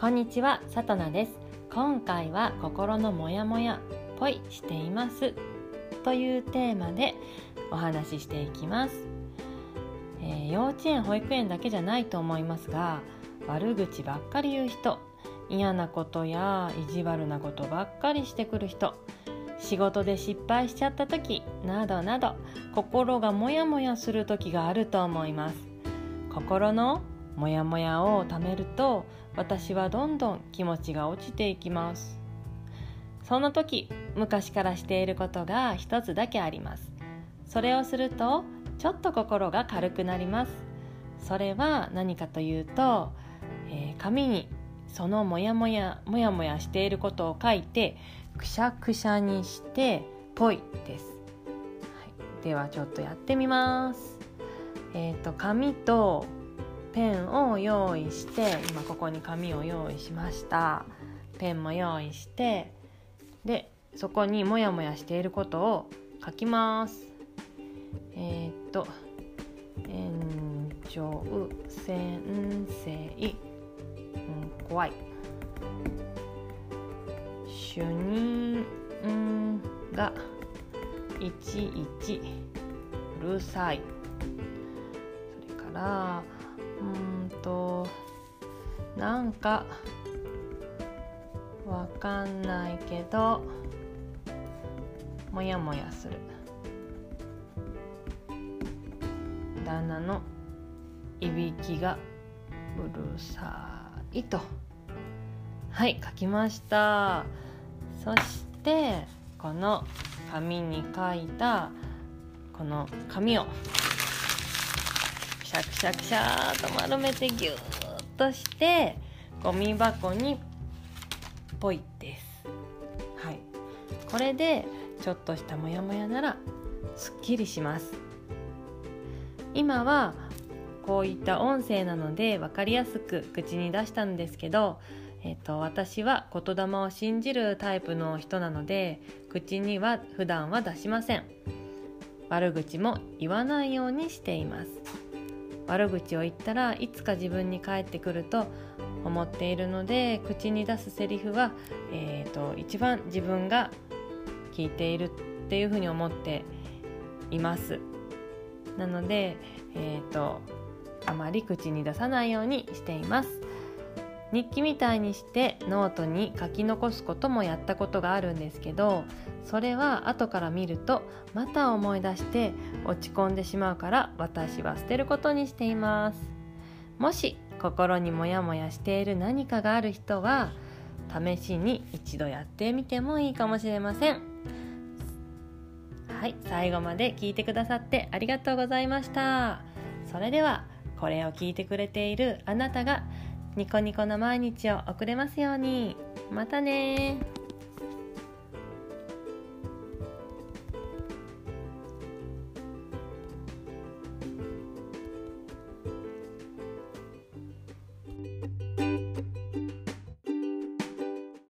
こんにちは、さとなです。今回は心のモヤモヤぽいしています。というテーマでお話ししていきます、えー、幼稚園、保育園だけじゃないと思いますが、悪口ばっかり言う人、嫌なことや意地悪なことばっかりしてくる人、仕事で失敗しちゃった時などなど心がモヤモヤする時があると思います。心のモヤモヤをためると私はどんどん気持ちが落ちていきます。その時昔からしていることが一つだけあります。それをするとちょっと心が軽くなります。それは何かというと、えー、紙にそのモヤモヤモヤモヤしていることを書いてくしゃくしゃにしてぽいです、はい、ではちょっとやってみます。えっ、ー、と紙とペンを用意して今ここに紙を用意しました。ペンも用意してでそこにモヤモヤしていることを書きます。えっ、と園長先生、うん、怖い。主任がいちいちうるさい。それからうんとなんかわかんないけどもやもやする。旦那のいびきがうるさいと。はい書きました。そしてこの紙に書いたこの紙をシャクシャクシャーと丸めてギューッとしてゴミ箱にポイです。はい。これでちょっとしたモヤモヤならすっきりします。今はこういった音声なので分かりやすく口に出したんですけど、えーと、私は言霊を信じるタイプの人なので口には普段は出しません。悪口も言わないようにしています。悪口を言ったらいつか自分に返ってくると思っているので口に出すセリフは、えーと、一番自分が聞いているっていうふうに思っています。なので、えーとあまり口に出さないようにしています。日記みたいにしてノートに書き残すこともやったことがあるんですけどそれは後から見るとまた思い出して落ち込んでしまうから私は捨てることにしています。もし心にモヤモヤしている何かがある人は試しに一度やってみてもいいかもしれません。はい最後まで聞いてくださってありがとうございました。それではこれを聞いてくれているあなたがニコニコの毎日を送れますように。またね